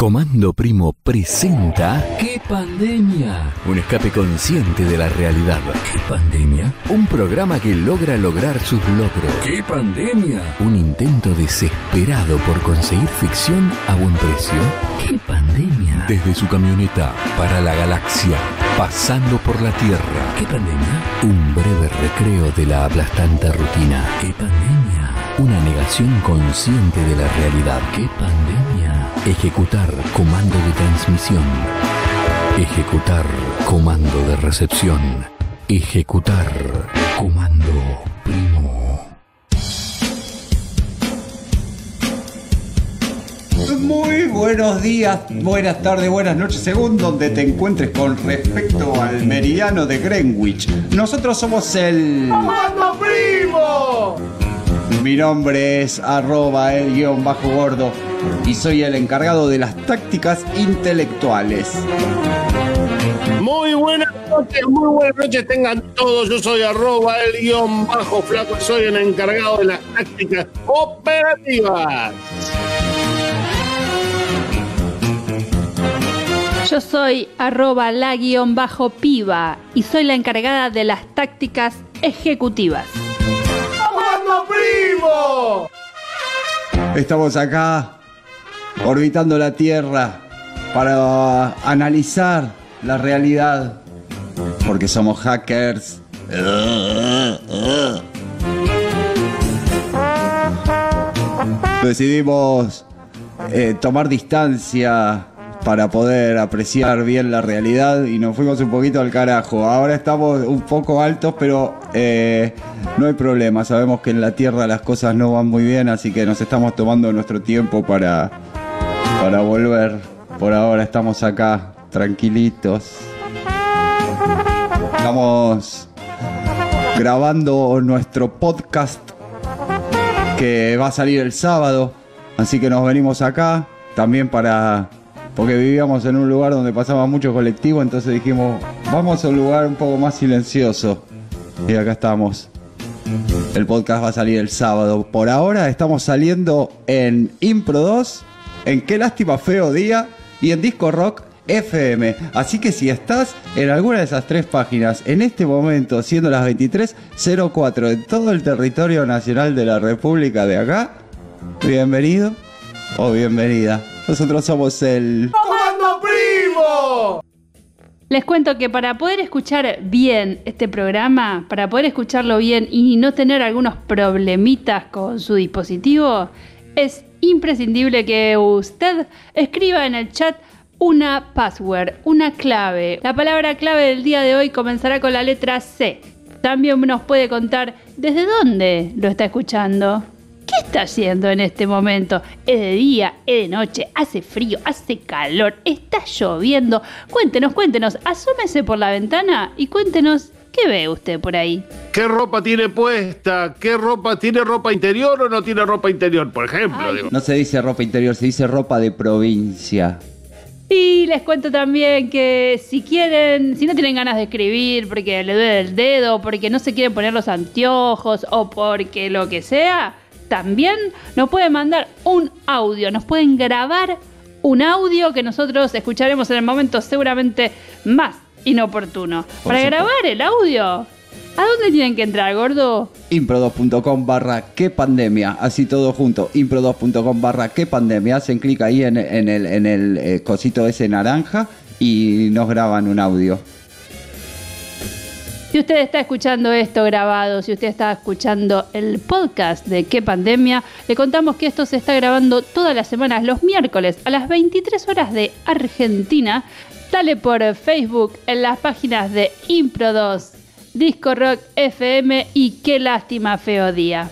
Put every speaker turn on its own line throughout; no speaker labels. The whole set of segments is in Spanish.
Comando Primo presenta ¿Qué pandemia? Un escape consciente de la realidad. ¿Qué pandemia? Un programa que logra lograr sus logros. ¿Qué pandemia? Un intento desesperado por conseguir ficción a buen precio. ¿Qué pandemia? Desde su camioneta para la galaxia, pasando por la Tierra. ¿Qué pandemia? Un breve recreo de la aplastante rutina. ¿Qué pandemia? Una negación consciente de la realidad. ¿Qué pandemia? Ejecutar comando de transmisión. Ejecutar comando de recepción. Ejecutar comando primo.
Muy buenos días, buenas tardes, buenas noches, según donde te encuentres con respecto al meridiano de Greenwich. Nosotros somos el...
¡Comando Primo!
Mi nombre es arroba el guion bajo gordo y soy el encargado de las tácticas intelectuales.
Muy buenas noches, muy buenas noches tengan todos. Yo soy arroba el guion bajo flaco y soy el encargado de las tácticas operativas.
Yo soy arroba la guion bajo piba y soy la encargada de las tácticas ejecutivas.
¡Comando Primo!
Estamos acá orbitando la Tierra para analizar la realidad, porque somos hackers. Decidimos eh, tomar distancia para poder apreciar bien la realidad y nos fuimos un poquito al carajo. Ahora estamos un poco altos, pero eh, no hay problema. Sabemos que en la Tierra las cosas no van muy bien, así que nos estamos tomando nuestro tiempo para, para volver. Por ahora estamos acá, tranquilitos. Estamos grabando nuestro podcast que va a salir el sábado. Así que nos venimos acá también para... Porque vivíamos en un lugar donde pasaba mucho colectivo, entonces dijimos, vamos a un lugar un poco más silencioso. Y acá estamos. El podcast va a salir el sábado. Por ahora estamos saliendo en Impro 2, en Qué lástima feo día y en Disco Rock FM. Así que si estás en alguna de esas tres páginas en este momento, siendo las 23.04 en todo el territorio nacional de la República de acá, bienvenido o bienvenida. Nosotros somos el...
¡Comando Primo!
Les cuento que para poder escuchar bien este programa, para poder escucharlo bien y no tener algunos problemitas con su dispositivo, es imprescindible que usted escriba en el chat una password, una clave. La palabra clave del día de hoy comenzará con la letra C. También nos puede contar desde dónde lo está escuchando. ¿Qué está haciendo en este momento? ¿Es de día? ¿Es de noche? ¿Hace frío? ¿Hace calor? ¿Está lloviendo? Cuéntenos, cuéntenos, asómese por la ventana y cuéntenos qué ve usted por ahí.
¿Qué ropa tiene puesta? ¿Qué ropa tiene ropa interior o no tiene ropa interior? Por ejemplo,
Ay.
digo.
No se dice ropa interior, se dice ropa de provincia.
Y les cuento también que si quieren, si no tienen ganas de escribir porque le duele el dedo, porque no se quieren poner los anteojos o porque lo que sea, también nos pueden mandar un audio, nos pueden grabar un audio que nosotros escucharemos en el momento seguramente más inoportuno.
Por
Para
supuesto.
grabar el audio, ¿a dónde tienen que entrar, gordo?
impro2.com barra qué pandemia, así todo junto, impro2.com barra qué pandemia, hacen clic ahí en, en el, en el eh, cosito ese naranja y nos graban un audio.
Si usted está escuchando esto grabado, si usted está escuchando el podcast de qué pandemia, le contamos que esto se está grabando todas las semanas, los miércoles a las 23 horas de Argentina. Dale por Facebook en las páginas de Impro 2, Disco Rock FM y Qué lástima feo día.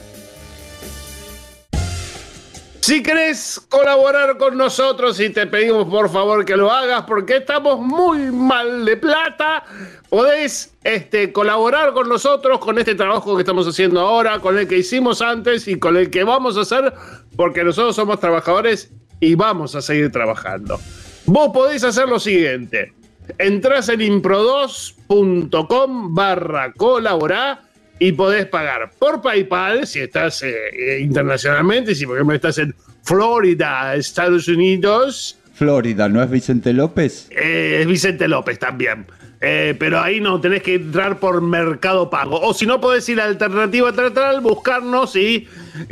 Si querés colaborar con nosotros y te pedimos por favor que lo hagas porque estamos muy mal de plata, podés este, colaborar con nosotros con este trabajo que estamos haciendo ahora, con el que hicimos antes y con el que vamos a hacer porque nosotros somos trabajadores y vamos a seguir trabajando. Vos podés hacer lo siguiente. Entrás en impro2.com barra colaborar y podés pagar por PayPal si estás eh, eh, internacionalmente, si por ejemplo estás en Florida, Estados Unidos,
Florida, ¿no es Vicente López?
Eh, es Vicente López también. Eh, pero ahí no tenés que entrar por Mercado Pago. O si no, podés ir a Alternativa Teatral, buscarnos y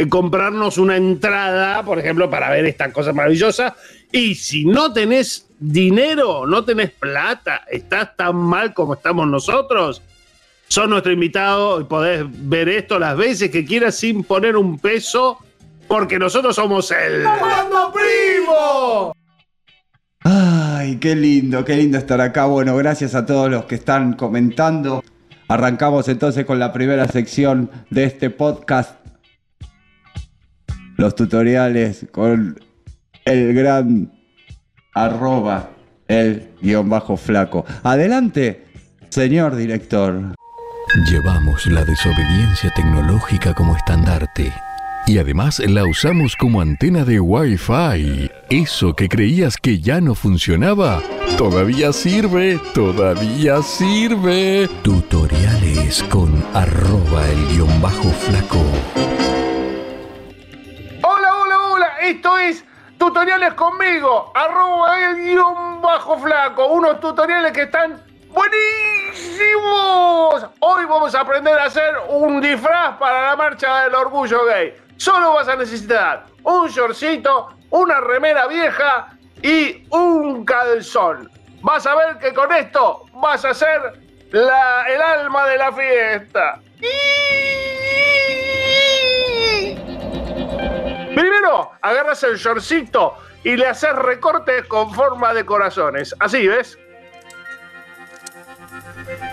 comprarnos una entrada, por ejemplo, para ver esta cosa maravillosa. Y si no tenés dinero, no tenés plata, estás tan mal como estamos nosotros, sos nuestro invitado y podés ver esto las veces que quieras sin poner un peso, porque nosotros somos el.
primo! Ay, qué lindo, qué lindo estar acá. Bueno, gracias a todos los que están comentando. Arrancamos entonces con la primera sección de este podcast. Los tutoriales con el gran arroba el guion bajo flaco. Adelante, señor director.
Llevamos la desobediencia tecnológica como estandarte y además la usamos como antena de Wi-Fi. Eso que creías que ya no funcionaba, todavía sirve, todavía sirve. Tutoriales con arroba el guion bajo flaco.
Hola, hola, hola, esto es tutoriales conmigo, arroba el guion bajo flaco, unos tutoriales que están buenísimos. Hoy vamos a aprender a hacer un disfraz para la marcha del orgullo gay. Solo vas a necesitar un shortcito, una remera vieja y un calzón. Vas a ver que con esto vas a ser el alma de la fiesta. Primero, agarras el shortcito y le haces recortes con forma de corazones. Así, ¿ves?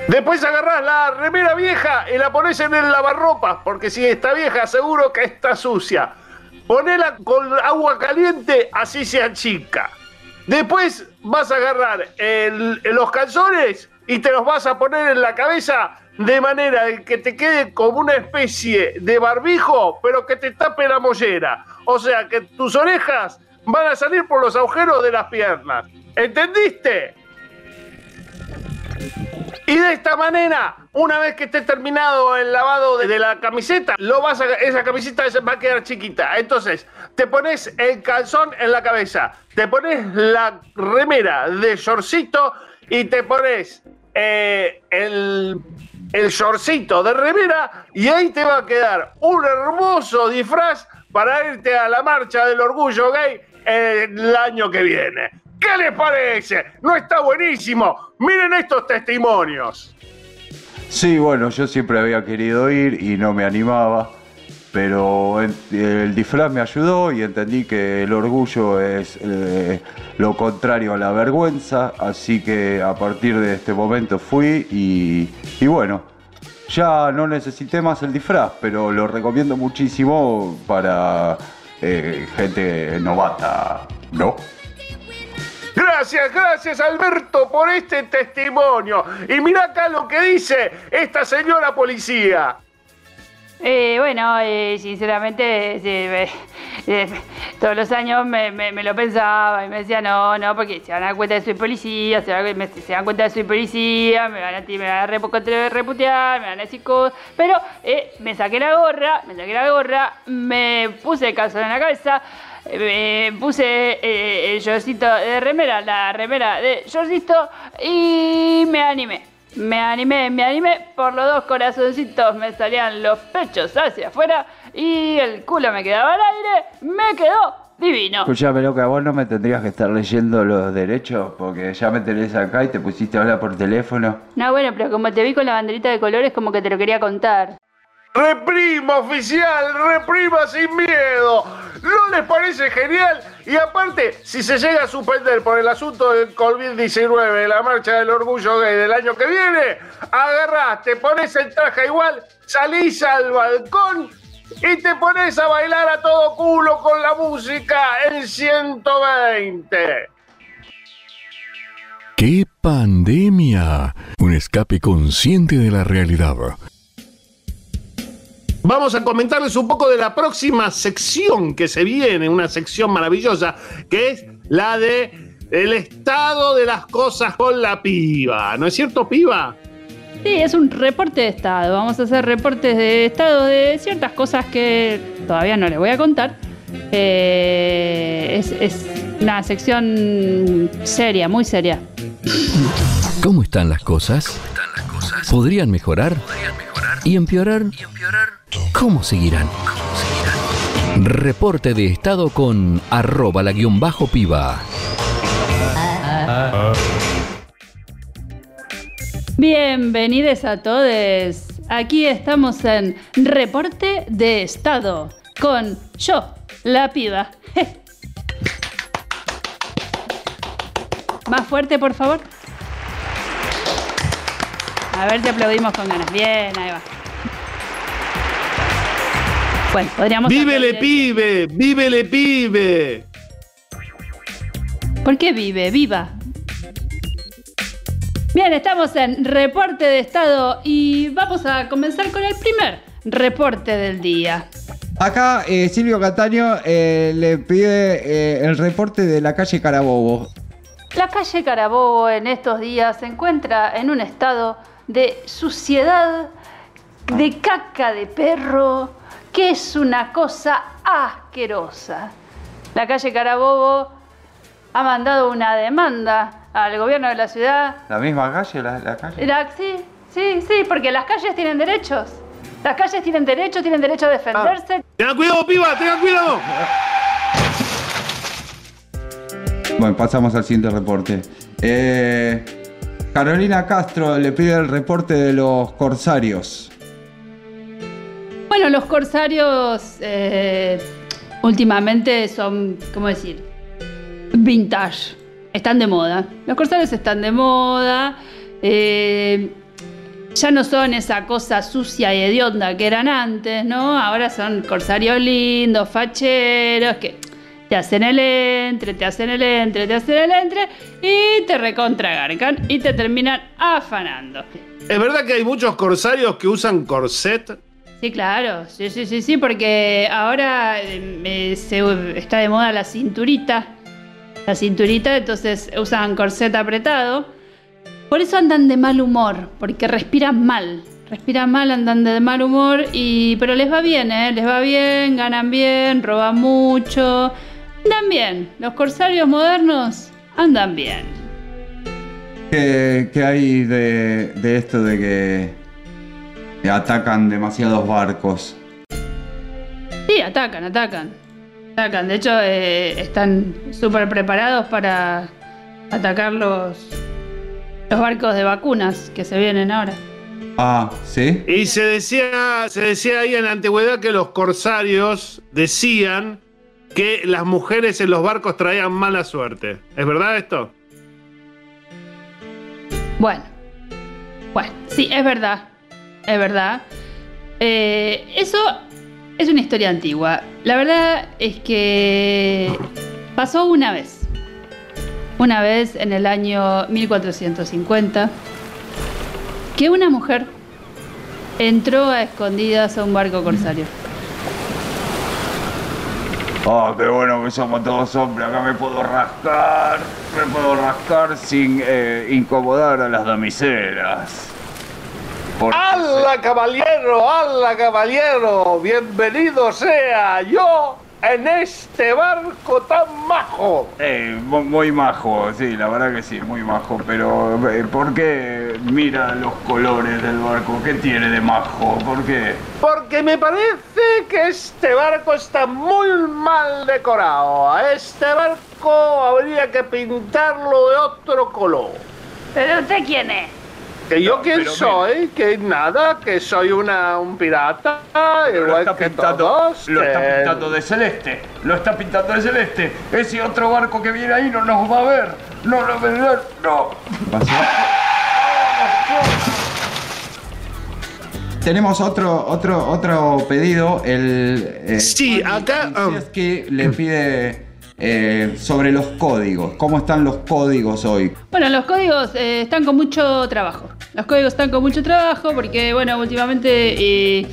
Después agarrás la remera vieja y la pones en el lavarropas, porque si está vieja seguro que está sucia. Ponela con agua caliente, así se achica. Después vas a agarrar los calzones y te los vas a poner en la cabeza de manera que te quede como una especie de barbijo, pero que te tape la mollera. O sea que tus orejas van a salir por los agujeros de las piernas. ¿Entendiste? Y de esta manera, una vez que esté terminado el lavado de, la camiseta, lo vas a, esa camiseta se va a quedar chiquita. Entonces, te pones el calzón en la cabeza, te pones la remera de shortcito y te pones eh, el, el shortcito de remera y ahí te va a quedar un hermoso disfraz para irte a la marcha del orgullo gay el año que viene. ¿Qué les parece? ¿No está buenísimo? Miren estos testimonios.
Sí, bueno, yo siempre había querido ir y no me animaba, pero el, disfraz me ayudó y entendí que el orgullo es eh, lo contrario a la vergüenza, así que a partir de este momento fui y, y bueno, ya no necesité más el disfraz, pero lo recomiendo muchísimo para eh, gente novata, ¿no?
Gracias, gracias Alberto por este testimonio. Y mira acá lo que dice esta señora policía.
Eh, bueno, eh, sinceramente, eh, todos los años me, lo pensaba y me decía, no, no, porque se van a dar cuenta de soy policía, se van, me- se dan cuenta de soy policía, me van a, me van a repu- reputear, me van a decir cosas. Pero eh, me saqué la gorra, me saqué la gorra, me puse el calzón en la cabeza, eh, me puse eh, el shortcito de remera, la remera de shortcito y me animé. Me animé, me animé, por los dos corazoncitos me salían los pechos hacia afuera y el culo me quedaba al aire, me quedó divino.
Escuchame, loca, vos no me tendrías que estar leyendo los derechos porque ya me tenés acá y te pusiste a hablar por teléfono.
No, bueno, pero como te vi con la banderita de colores, como que te lo quería contar.
Reprima oficial, reprima sin miedo. ¿No les parece genial? Y aparte, si se llega a suspender por el asunto del COVID-19, la marcha del orgullo gay del año que viene, agarrás, te pones el traje igual, salís al balcón y te pones a bailar a todo culo con la música en 120.
¡Qué pandemia! Un escape consciente de la realidad.
Vamos a comentarles un poco de la próxima sección que se viene, una sección maravillosa, que es la de el estado de las cosas con la piba. ¿No es cierto, piba?
Sí, es un reporte de estado. Vamos a hacer reportes de estado de ciertas cosas que todavía no les voy a contar. Eh, es, es- una sección seria, muy seria.
¿Cómo están las cosas? ¿Podrían mejorar? ¿Y empeorar? ¿Cómo seguirán? Reporte de estado con arroba la guion bajo piba.
Bienvenidos a todos. Aquí estamos en Reporte de Estado con yo, la piba. Más fuerte, por favor. A ver si aplaudimos con ganas. Bien, ahí va. Bueno, podríamos.
¡Vívele, pibe! ¡Vívele, pibe!
¿Por qué vive? ¡Viva! Bien, estamos en reporte de estado y vamos a comenzar con el primer reporte del día.
Acá eh, Silvio Cataño eh, le pide eh, el reporte de la calle Carabobo.
La calle Carabobo en estos días se encuentra en un estado de suciedad, de caca de perro, que es una cosa asquerosa. La calle Carabobo ha mandado una demanda al gobierno de la ciudad
¿La misma calle? ¿La, la calle?
La- sí, sí, sí, porque las calles tienen derechos. Las calles tienen derechos, tienen derecho a defenderse.
¡Tengan cuidado, piba! ¡Tengan cuidado!
Bueno, pasamos al siguiente reporte. Eh, Carolina Castro le pide el reporte de los corsarios.
Bueno, los corsarios eh, últimamente son, ¿cómo decir? Vintage. Están de moda. Los corsarios están de moda. eh, ya no son esa cosa sucia y hedionda que eran antes, ¿no? Ahora son corsarios lindos, facheros, que te hacen el entre, te hacen el entre, te hacen el entre y te recontragarcan y te terminan afanando.
¿Es verdad que hay muchos corsarios que usan corset?
Sí, claro, sí, sí, sí, sí, porque ahora eh, eh, está de moda la cinturita. La cinturita, entonces usan corset apretado. Por eso andan de mal humor, porque respiran mal. Respiran mal, andan de mal humor, y pero les va bien, ¿eh? Les va bien, ganan bien, roban mucho. Andan bien. Los corsarios modernos andan bien.
¿Qué, hay de esto de que atacan demasiados barcos?
Sí, atacan, atacan. Atacan. De hecho, eh, están súper preparados para atacar los, los barcos de vacunas que se vienen ahora.
Ah, ¿sí?
Y se decía, se decía ahí en la antigüedad que los corsarios decían que las mujeres en los barcos traían mala suerte. ¿Es verdad esto?
Bueno, bueno, sí, es verdad. Es verdad. Eh, eso es una historia antigua. La verdad es que pasó una vez. Una vez en el año 1450 que una mujer entró a escondidas a un barco corsario.
Oh, qué bueno que somos todos hombres. Acá me puedo rascar. Me puedo rascar sin eh, incomodar a las damiselas.
¡Hala, caballero! ¡Hala, caballero! ¡Bienvenido sea yo en este barco tan majo!
Eh, mu- muy majo, sí, la verdad que sí, muy majo. Pero, eh, ¿por qué mira los colores del barco? ¿Qué tiene de majo? ¿Por qué?
Porque me parece que este barco está muy mal decorado. A este barco habría que pintarlo de otro color.
¿Pero usted quién es?
¿Que yo
No,
quién
pero
soy? Que nada, que soy una, un pirata,
Lo
igual
está
que
pintando,
todos.
lo está
que-
pintando de celeste, lo está pintando de celeste. Ese otro barco que viene ahí no nos va a ver, no nos va a ver, no. Tenemos otro, otro, otro pedido. El, eh,
Sí, acá, um,
que le pide eh, sobre los códigos. ¿Cómo están los códigos hoy?
Bueno, los códigos eh, están con mucho trabajo. Los códigos están con mucho trabajo porque, bueno, últimamente eh,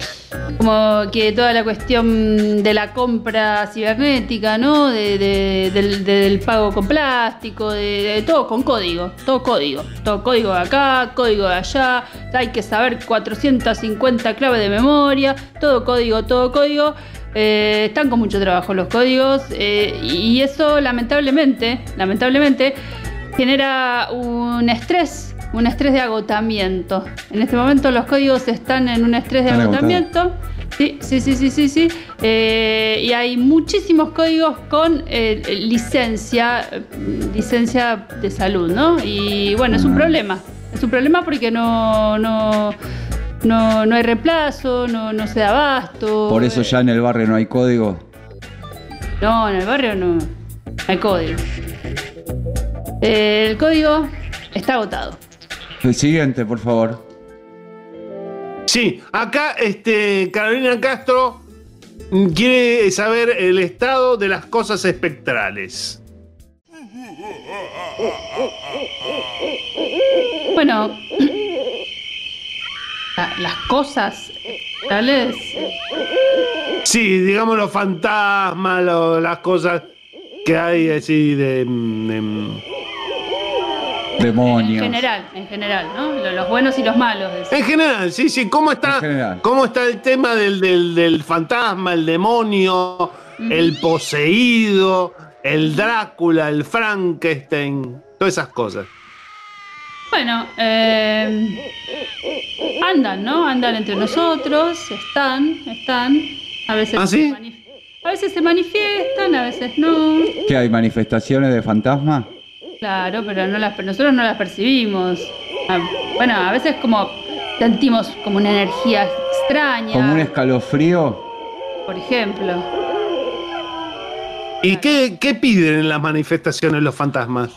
como que toda la cuestión de la compra cibernética, ¿no? De, de- del, del pago con plástico, de, de todo con código, todo código, todo código de acá, código de allá, hay que saber 450 claves de memoria, todo código, todo código. Eh, están con mucho trabajo los códigos eh, y eso lamentablemente, lamentablemente genera un estrés, un estrés de agotamiento. En este momento los códigos están en un estrés de agotamiento. Sí, sí, sí, sí, sí, sí. Eh, y hay muchísimos códigos con eh, licencia, licencia de salud, ¿no? Y bueno, es un
Mm.
problema. Es un problema porque no, no, no, no hay reemplazo, no, no se da abasto.
Por eso
eh,
ya en el barrio no hay código.
no, en el barrio no, hay código. El código está agotado.
El siguiente, por favor.
Sí, acá este, Carolina Castro quiere saber el estado de las cosas espectrales.
Bueno, la- las cosas tales.
Sí, digamos los fantasmas, lo- las cosas que hay así de...
En
Demonios.
general, en general, ¿no? Lo- Los buenos y los malos.
En general, sí, sí. ¿Cómo está. ¿cómo está el tema del, del- del fantasma, el demonio, el poseído, el Drácula, el Frankenstein? Todas esas cosas.
Bueno, eh, andan, ¿no? Andan entre nosotros, están, están. A veces,
¿Ah, sí?
se a veces se manifiestan, a veces no.
¿Qué hay? ¿Manifestaciones de fantasma?
Claro, pero no las, nosotros no las percibimos. Ah, Bueno, a veces como sentimos como una energía extraña,
¿Como un escalofrío?
por ejemplo.
¿Y qué, qué piden en las manifestaciones los fantasmas?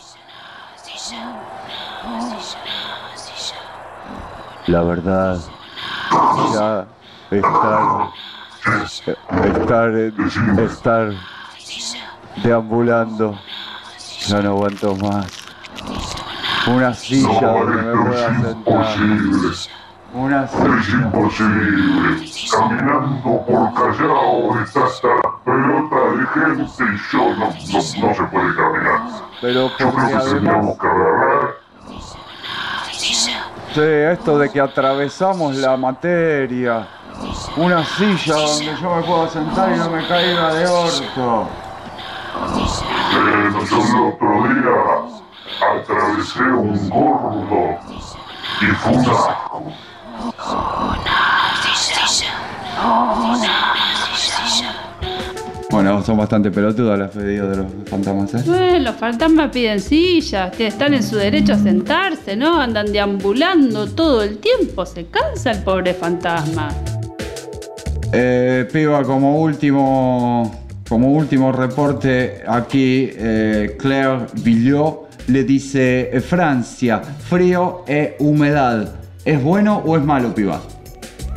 La verdad, ya estar, estar, estar deambulando, ya no aguanto más. Una silla donde me pueda sentar. Una
Es
silla.
imposible. Caminando por Callao está hasta la pelota de gente y yo no, no, no se puede caminar.
Pero
Yo creo que
además,
tendríamos que agarrar
sí, esto de que atravesamos la materia. Una silla donde yo me pueda sentar y no me caiga de orto.
Yo el otro día atravesé un gordo y fue un asco.
Bueno, son bastante pelotudas las pedidos de los fantasmas, ¿eh?
Bueno, los fantasmas piden sillas, que están en su derecho a sentarse, ¿no? Andan deambulando todo el tiempo, se cansa el pobre fantasma.
Eh, piba, como último, como último reporte aquí, eh, Claire Villot le dice Francia, frío e humedad. ¿Es bueno o es malo, piba?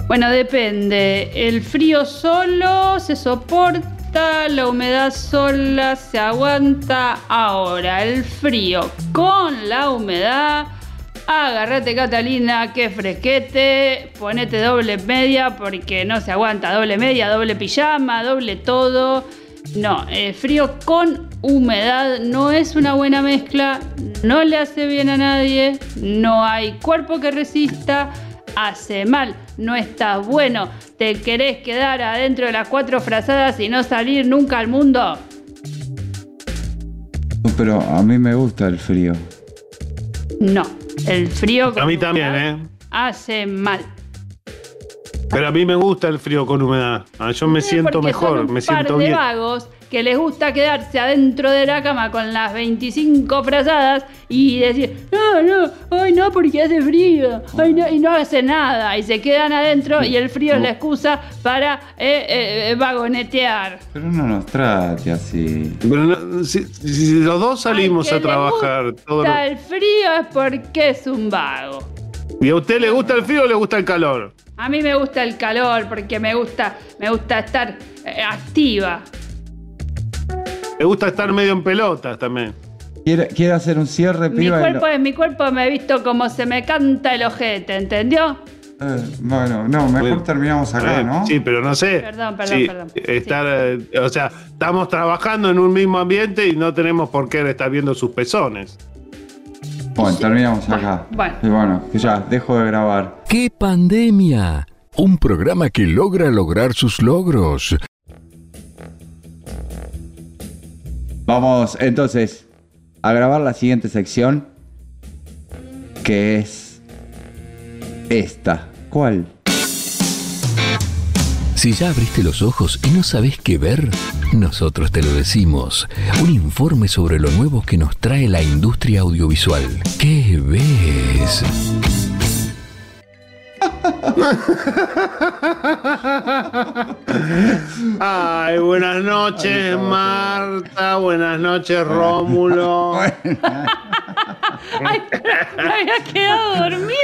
Bueno, depende. El frío solo se soporta, la humedad sola se aguanta. Ahora, el frío con la humedad. Agárrate Catalina, que fresquete, ponete doble media porque no se aguanta, doble media, doble pijama, doble todo. No, el frío con humedad no es una buena mezcla, no le hace bien a nadie, no hay cuerpo que resista, hace mal, no está bueno, te querés quedar adentro de las cuatro frazadas y no salir nunca al mundo.
Pero a mí me gusta el frío.
No, el frío con
A mí también,
humedad
¿eh?
hace mal.
Pero a mí me gusta el frío con humedad. Ah, Yo me siento mejor,
son un
me
par
siento
de
bien.
vagos que les gusta quedarse adentro de la cama con las 25 frazadas y decir, no, no, ay no, porque hace frío, ay no, y no hace nada, y se quedan adentro y el frío es la excusa para eh, eh, vagonetear.
Pero no nos trate así.
Pero no, si, si los dos salimos
Al
a
le
trabajar. todo lo-
el frío es porque es un vago.
¿Y a usted le gusta el frío o le gusta el calor?
A mí me gusta el calor porque me gusta, me gusta estar eh, activa.
Le gusta estar medio en pelotas también.
Quiere, quiere hacer un cierre,
Mi
piba. y
cuerpo
no-
es mi cuerpo, me he visto como se me canta el ojete, ¿entendió?
Eh, bueno, no, mejor
Bueno,
terminamos acá,
Eh,
¿no?
Sí, pero no sé.
Perdón, perdón,
Sí,
perdón.
Estar, eh, o sea, estamos trabajando en un mismo ambiente y no tenemos por qué estar viendo sus pezones.
Bueno, terminamos acá.
bueno.
Y bueno, que ya, dejo de grabar.
¡Qué pandemia! Un programa que logra lograr sus logros.
Vamos entonces a grabar la siguiente sección, que es esta. ¿Cuál?
Si ya abriste los ojos y no sabes qué ver, nosotros te lo decimos. Un informe sobre lo nuevo que nos trae la industria audiovisual. ¿Qué ves?
Ay, buenas noches, Marta. Buenas noches, Rómulo.
Ay, me había quedado dormida.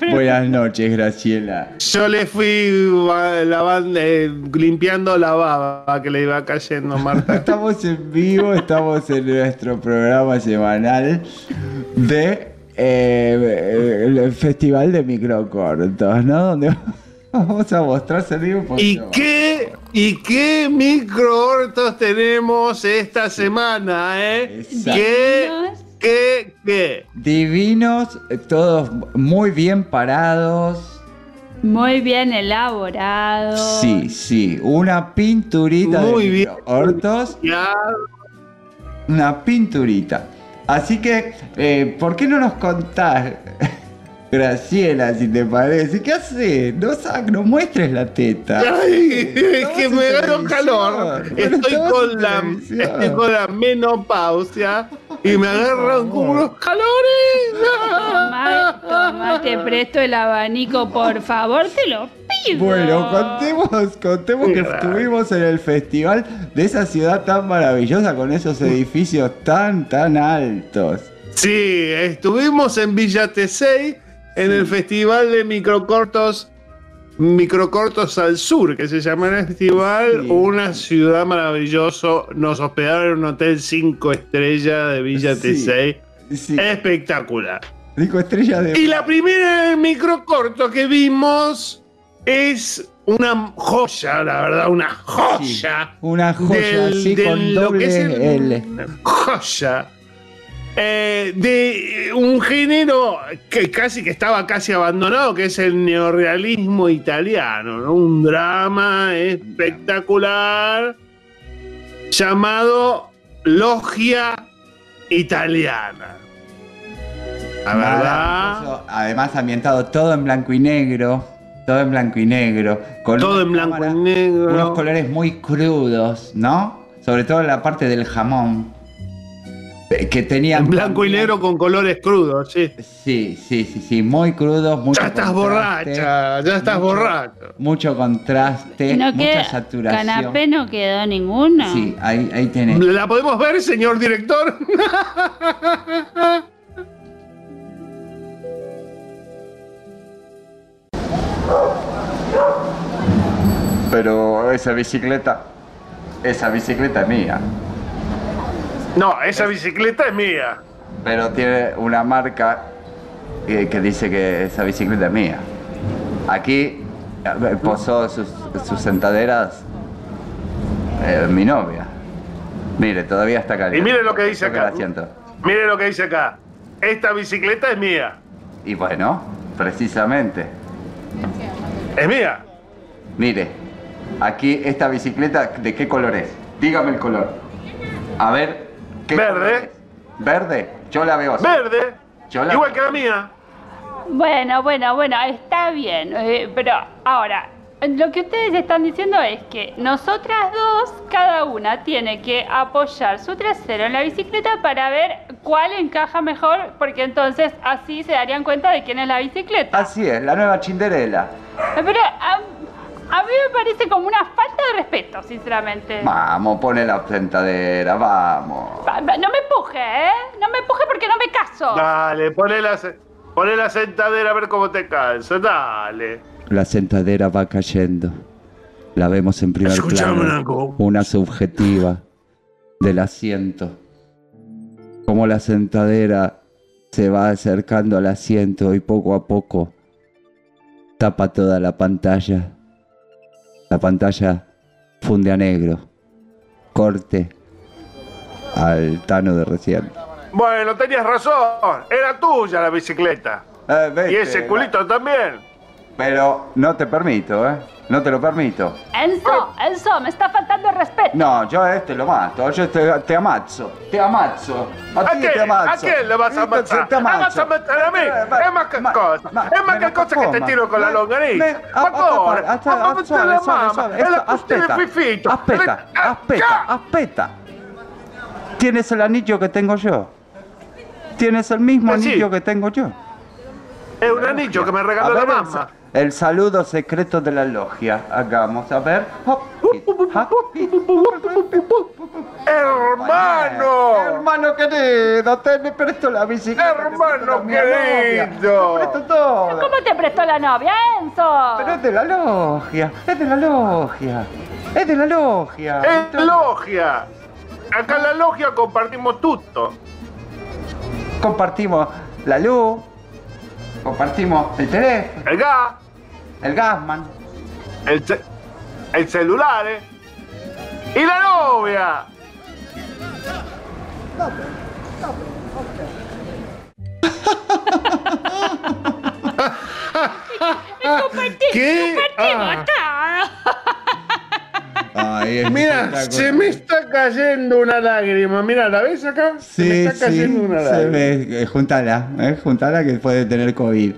Buenas noches, Graciela.
Yo le fui va- lavando, eh, limpiando la baba que le iba cayendo, Marta.
Estamos en vivo, estamos en nuestro programa semanal de eh, el Festival de Microcortos, ¿no? Donde vamos a mostrar un
¿Y
poquito.
qué, ¿Y qué microortos tenemos esta semana, eh?
Exacto.
¿Qué,
Divinos.
qué, qué?
Divinos, eh, todos muy bien parados.
Muy bien elaborado.
Sí, sí, una pinturita
Muy
de
bien.
Una pinturita. Así que, eh, ¿por qué no nos contás, Graciela, si te parece? ¿Qué haces? No, sa- no muestres la teta.
Ay, es que me
televisión.
calor. Estoy con, la, estoy con la menopausia y me agarran como unos
Tomá,
calores.
tomá, te presto el abanico, por favor, te lo
Bueno, contemos, contemos que estuvimos en el festival de esa ciudad tan maravillosa con esos edificios tan, tan altos.
Sí, estuvimos en Villa Tesey en el festival de microcortos Microcortos al Sur, que se llama el festival,
Sí.
una ciudad maravillosa. Nos hospedaron en un hotel 5 estrellas de Villa
Sí.
Tesey.
Sí,
Espectacular.
dijo estrella de...
Y la primera microcorto que vimos es una joya, la verdad, una joya.
Una joya
del-
así
del-
con
lo que
doble
es el-
L.
joya eh, de un género que casi que estaba casi abandonado, que es el neorrealismo italiano, ¿no? un drama espectacular llamado Logia Italiana. La verdad.
Además ambientado todo en blanco y negro. Todo en blanco y negro. Con
todo en blanco
cámara-
y negro.
Unos colores muy crudos, ¿no? Sobre todo en la parte del jamón. Que tenía.
En blanco y negro con colores crudos, sí.
Sí, sí, sí, sí. Muy crudos, mucho
Ya estás borracha, ya estás
mucho-
borracho.
Mucho contraste,
No
mucha
queda,
saturación.
canapé no quedó ninguno.
Sí, ahí, ahí tenés.
¿La podemos ver, señor director?
Pero esa bicicleta, esa bicicleta es mía.
No, esa bicicleta es mía.
Pero tiene una marca que, que dice que esa bicicleta es mía. Aquí posó sus, sus sentaderas eh, mi novia. Mire, todavía está caliente.
Y mire lo que dice acá. Mire lo que dice acá. Esta bicicleta es mía.
Y bueno, precisamente.
Es mía.
Mire, aquí esta bicicleta, ¿de qué color es? Dígame el color. A ver, ¿qué
Verde.
color es? ¿Verde? Yo la veo así.
Verde.
Yo la-
Igual que la mía.
Bueno, bueno, bueno, está bien. eh, pero ahora, lo que ustedes están diciendo es que nosotras dos, cada una tiene que apoyar su trasero en la bicicleta para ver cuál encaja mejor, porque entonces así se darían cuenta de quién es la bicicleta.
Así es, la nueva Cinderella.
Pero a, a mí me parece como una falta de respeto, sinceramente.
Vamos, pone la sentadera, vamos.
No me empuje, ¿eh? No me empuje porque no me caso.
Dale, poné la, poné la sentadera a ver cómo te calza. Dale.
La sentadera va cayendo. La vemos en primer
Escuchame
plano.
cosa.
Una subjetiva del asiento. cómo la sentadera se va acercando al asiento y poco a poco tapa toda la pantalla. La pantalla funde a negro. Corte al Tano de recién.
Bueno, tenías razón. Era tuya la bicicleta.
Eh,
Y ese culito también.
Pero no te permito, ¿eh? No te lo permito.
Enzo, Enzo, me está faltando el respeto.
No, yo a este lo mato, yo te, te amazzo, te amazzo.
¿A quién?
te amazzo.
¿A quién le vas a matar?
te
¿Me vas a matar a mí?
Eh,
Es más que
ma-
cosa.
ma-
Es más
me
que cosa que te tiro con la
Me-
longaniza.
me- a- a- a- a- a-
mettete
suave,
la mamma, è la fifito.
aspetta,
Ah,
aspetta,
ah.
aspetta. Tienes el anillo que tengo yo. Tienes el mismo
Eh,
anillo que tengo yo.
È un anillo che mi
A
regaló la
ver, el saludo secreto de la logia. Hagamos, a ver.
Hermano.
Hermano querido, te me presto la bicicleta.
Hermano querido.
Te presto todo.
¿Cómo te prestó la novia, Enzo?
Pero es de la logia, es de la logia. Es de la logia.
È logia. Acá en la logia compartimos tutto.
Compartimos la luz, compartimos el teléfono,
El gas,
el gasman.
el, ce- el celular y la novia. ¿Qué? Ah.
Ay, es
Mira, se me está cayendo una lágrima. Mira, ¿la ves acá? se me
Sí,
está
sí,
cayendo una
se
lágrima.
ve. Eh, Juntala, eh, juntala que puede tener COVID.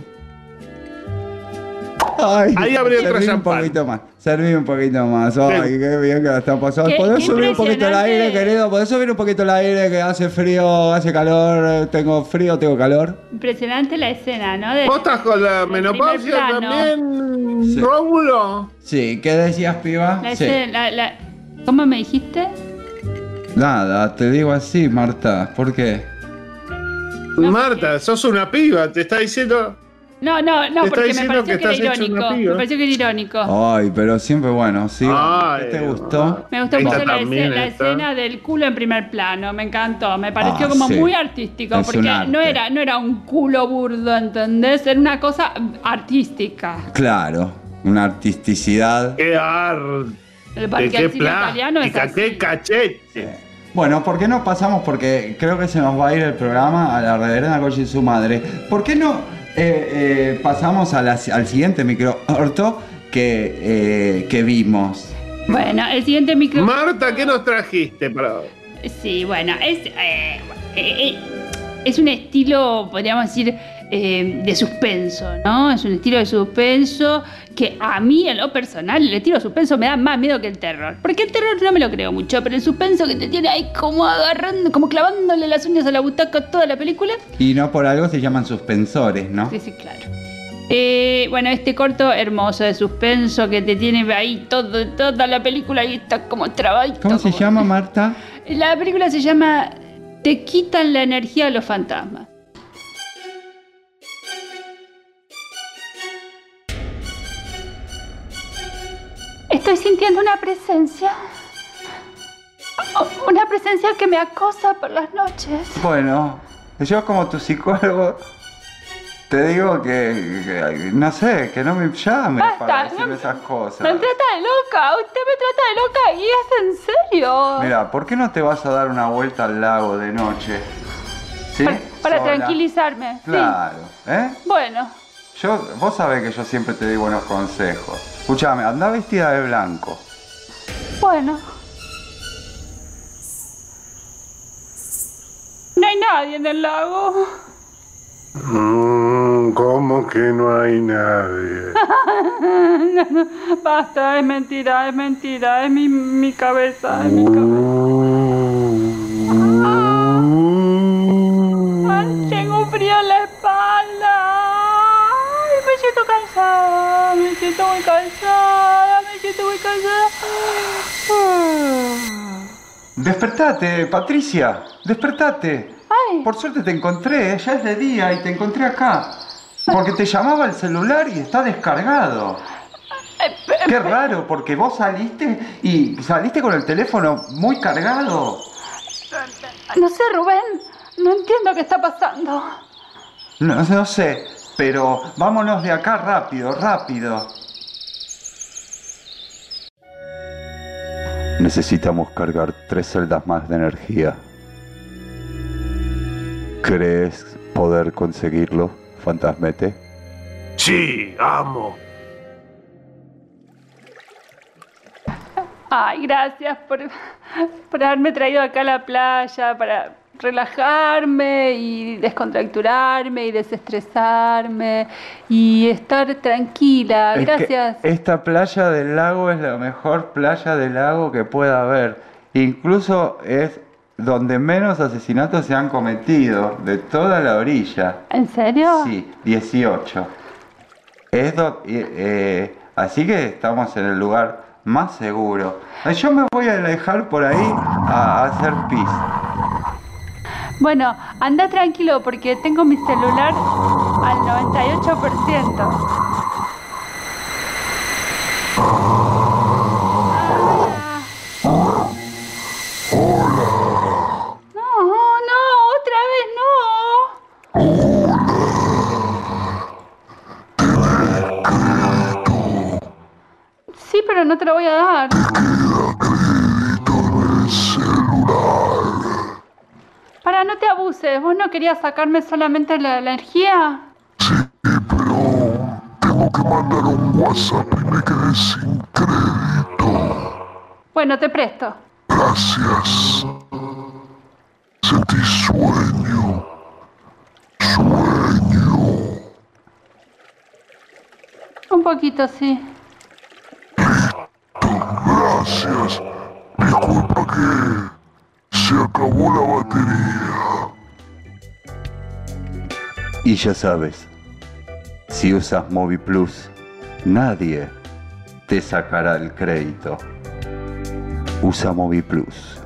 Ay,
Ahí habría otro
serví un
champán.
poquito más, serví un poquito más. Ay, qué bien que la están pasando.
Qué-
¿Podés
qué
subir un poquito el aire, querido? ¿Podés subir un poquito el aire que hace frío, hace calor? Tengo frío, tengo calor.
Impresionante la escena, ¿no? De-
¿Vos estás con la menopausia también,
Sí.
Rómulo?
Sí, ¿qué decías, piba?
la
Sí.
escena- la- la- ¿Cómo me dijiste?
Nada, te digo así, Marta. ¿Por qué?
Marta, sos una piba, te está diciendo.
No, no, no, porque me pareció
que
que, era irónico. Me pareció que era irónico.
Ay, pero siempre bueno, sí.
Ay,
¿Qué te gustó?
Me gustó mucho la, escena, la escena del culo en primer plano, me encantó, me pareció
Ah,
como
sí.
muy artístico,
Es
porque no era, no era un culo burdo, ¿entendés? Era una cosa artística.
Claro, una artisticidad.
¡Qué arte!
Porque
¡Qué
el cine italiano es!
¡Qué cachete!
Bueno, ¿por qué no pasamos? Porque creo que se nos va a ir el programa a la reverenda Coche y su madre. ¿Por qué no eh, eh, pasamos a la- al siguiente micro orto que, eh, que vimos?
Bueno, el siguiente micro...
Marta, ¿qué nos trajiste para?
Sí, bueno, es, eh, es un estilo, podríamos decir, eh, de suspenso, ¿no? Es un estilo de suspenso que a mí, en lo personal, el estilo de suspenso me da más miedo que el terror. Porque el terror no me lo creo mucho, pero el suspenso que te tiene ahí como agarrando, como clavándole las uñas a la butaca toda la película.
Y no por algo se llaman suspensores, ¿no?
Sí, sí, claro. Eh, bueno, este corto hermoso de suspenso que te tiene ahí todo, toda la película y está como trabadito.
¿Cómo se
como-
llama, Marta?
La película se llama Te quitan la energía a los fantasmas. Estoy sintiendo una presencia. Una presencia que me acosa por las noches.
Bueno, yo como tu psicólogo te digo que, que- no sé, que no me
Basta,
para decirme
no-
esas cosas.
Me trata de loca, usted me trata de loca y es en serio.
Mira, ¿por qué no te vas a dar una vuelta al lago de noche? ¿Sí?
para tranquilizarme. sí.
Claro, ¿eh?
Bueno,
Yo, vos sabés que yo siempre te doy buenos consejos. Escuchame, anda vestida de blanco.
bueno. No hay nadie en el lago.
Mm, ¿Cómo que no hay nadie?
Basta, es mentira, es mentira, es mi, mi cabeza, es mi cabeza. Ay, tengo frío en la espalda. Me siento cansada, me siento muy cansada, me siento muy cansada.
Despertate, Patricia, despertate.
Ay,
Por suerte te encontré, ya es de día y te encontré acá. Porque te llamaba el celular y está descargado. Qué raro, porque vos saliste y saliste con el teléfono muy cargado.
no sé, Rubén, no, lo que está pasando.
No, no sé, pero vámonos de acá rápido, rápido. Necesitamos cargar tres celdas más de energía. ¿Crees poder conseguirlo, fantasmete?
Sí, amo.
Ay, gracias por, por haberme traído acá a la playa para relajarme y descontracturarme y desestresarme y estar tranquila.
Es
Gracias.
esta playa del lago es la mejor playa del lago que pueda haber. Incluso es donde menos asesinatos se han cometido de toda la orilla.
¿En serio?
Sí, 18. Es do- eh, así que estamos en el lugar más seguro. Yo me voy a alejar por ahí a hacer pis.
Bueno, anda tranquilo porque tengo mi celular al 98%. No, no, otra vez no. Sí, pero no te lo voy a dar. Para, ¿Vos no querías sacarme solamente la, la energía?
Tengo que mandar un WhatsApp y me quedé sin crédito.
Bueno, te presto.
Gracias. Sentí sueño. Sueño.
Un poquito, sí.
Gracias. Disculpa que se acabó la batería.
Y ya sabes, si usas Movi Plus, nadie te sacará el crédito. Usa Movi Plus.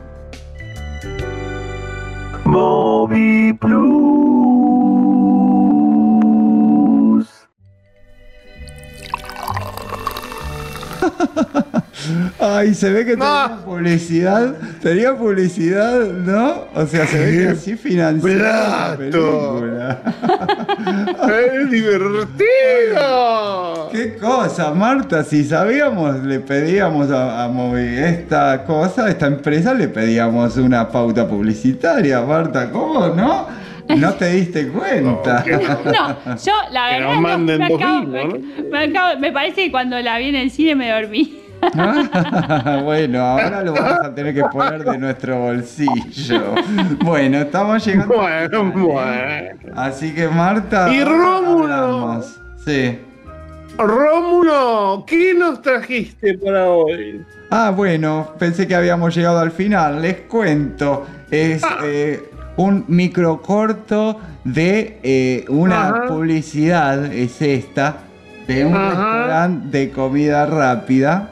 Ay, se ve que
No.
tenía publicidad. Tenía publicidad, ¿no? O sea, se ve que así financia la película.
¡Es divertido!
¿Qué cosa, Marta? Si sabíamos, le pedíamos a, a Movi esta cosa, esta empresa, le pedíamos una pauta publicitaria, Marta. ¿Cómo no? No te diste cuenta.
No, yo la
Que
verdad
nos
no,
manden
me,
dos
acabo-
mil,
me-
¿no?
me acabo- me parece que cuando la vi en el cine me dormí.
bueno, ahora lo vamos a tener que poner de nuestro bolsillo. Bueno, estamos llegando.
Bueno,
¿eh?
bueno.
Así que Marta.
Y Rómulo.
hablamos. Sí.
Rómulo, ¿qué nos trajiste para hoy?
Ah, bueno, pensé que habíamos llegado al final. Les cuento. Es
Ah.
eh, un microcorto de eh, una
Ajá.
publicidad, es esta, de un
Ajá.
restaurante de comida rápida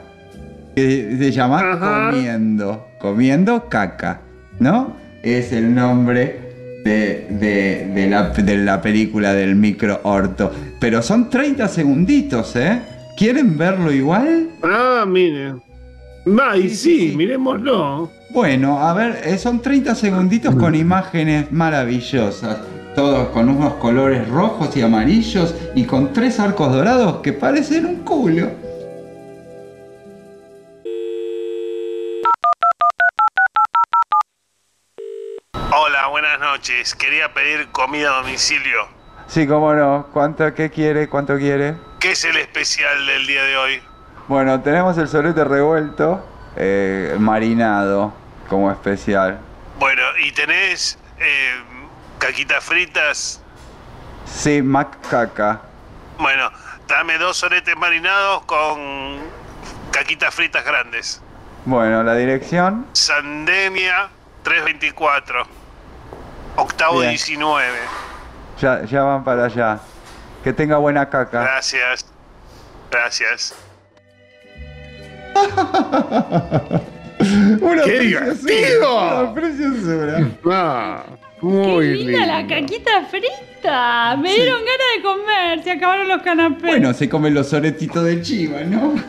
que se llama
Ajá.
Comiendo. Comiendo caca, ¿no? Es el nombre de, de- de la, de la película del micro orto. Pero son 30 segunditos, ¿eh? ¿Quieren verlo igual?
Ah, miren. Va, y
Sí, sí,
sí,
sí.
miremoslo.
Bueno, a ver, eh, son 30 segunditos con imágenes maravillosas. Todos con unos colores rojos y amarillos y con tres arcos dorados que parecen un culo.
Buenas noches. Quería pedir comida a domicilio.
Sí, cómo no. ¿Cuánto, qué quiere? ¿Cuánto quiere?
¿Qué es el especial del día de hoy?
Bueno, tenemos el solete revuelto, eh, marinado como especial.
Bueno, ¿y tenés eh, caquitas fritas?
Sí, macaca.
Bueno, dame dos soretes marinados con caquitas fritas grandes.
Bueno, la dirección.
Sandemia 324. Octavo
Bien.
19.
Ya, ya van para allá. Que tenga buena caca.
Gracias. Gracias.
Una
¡Qué
preciosura,
divertido!
Una preciosura.
Ah, Muy
¡Qué linda
lindo.
la caquita frita! Me dieron ganas de comer, se acabaron los canapés.
Bueno, se comen los soretitos de chiva, ¿no?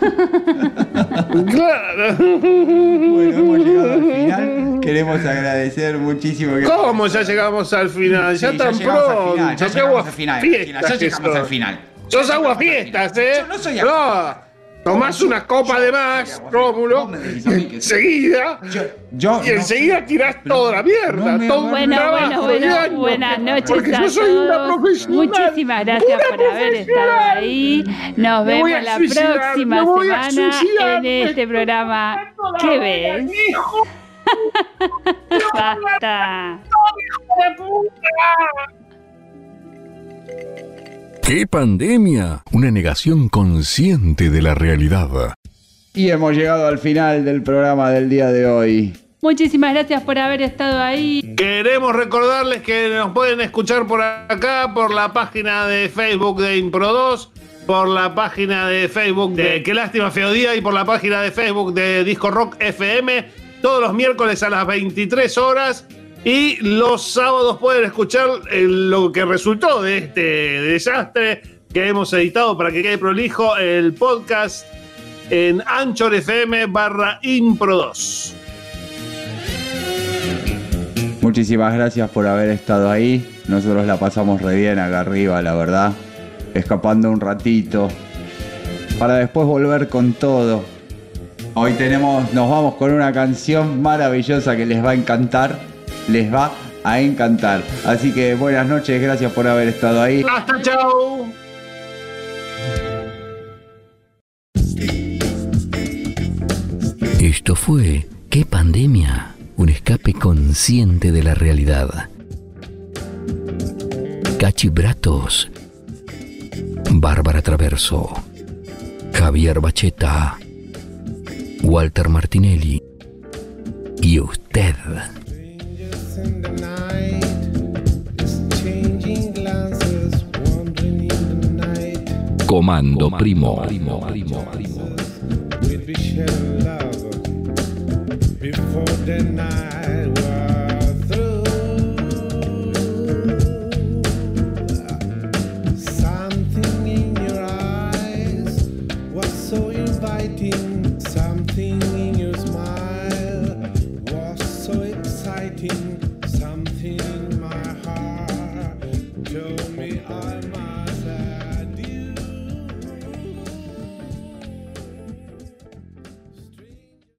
Claro.
Bueno, hemos llegado al final. Queremos agradecer muchísimo que.
¿Cómo ya llegamos al final?
Sí,
ya tan
llegamos al
pronto.
final, ya llegamos
agua
al final,
fiestas
ya llegamos al final.
Sos
Ya
agua
llegamos al
fiestas,
final.
¿eh?
Yo no soy
No. Tomás una copa de más, Rómulo, enseguida,
Yo, yo
y enseguida tirás toda la mierda,
no
todo
Bueno, bueno, bueno, buenas noches
porque
a
yo soy una
todos.
profesional.
Muchísimas gracias
una
por haber estado ahí. Nos
Me
vemos la
suicidar,
próxima semana
suicidar,
en este programa. ¿Qué ves?
¡Hijo
Basta.
de puta!
¿Qué pandemia? Una negación consciente de la realidad.
Y hemos llegado al final del programa del día de hoy.
Muchísimas gracias por haber estado ahí.
Queremos recordarles que nos pueden escuchar por acá, por la página de Facebook de Impro2, por la página de Facebook de Qué lástima feo día y por la página de Facebook de Disco Rock FM, todos los miércoles a las 23 horas. Y los sábados pueden escuchar eh, lo que resultó de este desastre que hemos editado para que quede prolijo el podcast en Anchor FM barra Impro2.
Muchísimas gracias por haber estado ahí. Nosotros la pasamos re bien acá arriba, la verdad. Escapando un ratito. Para después volver con todo. Hoy tenemos, nos vamos con una canción maravillosa que les va a encantar. Les va a encantar. Así que buenas noches, gracias por haber estado ahí.
Hasta chao.
Esto fue ¿Qué pandemia? Un escape consciente de la realidad. Cachibratos. Bárbara Traverso. Javier Bacheta. Walter Martinelli. Y usted. Comando Primo.
We'd be sharing love. Before the night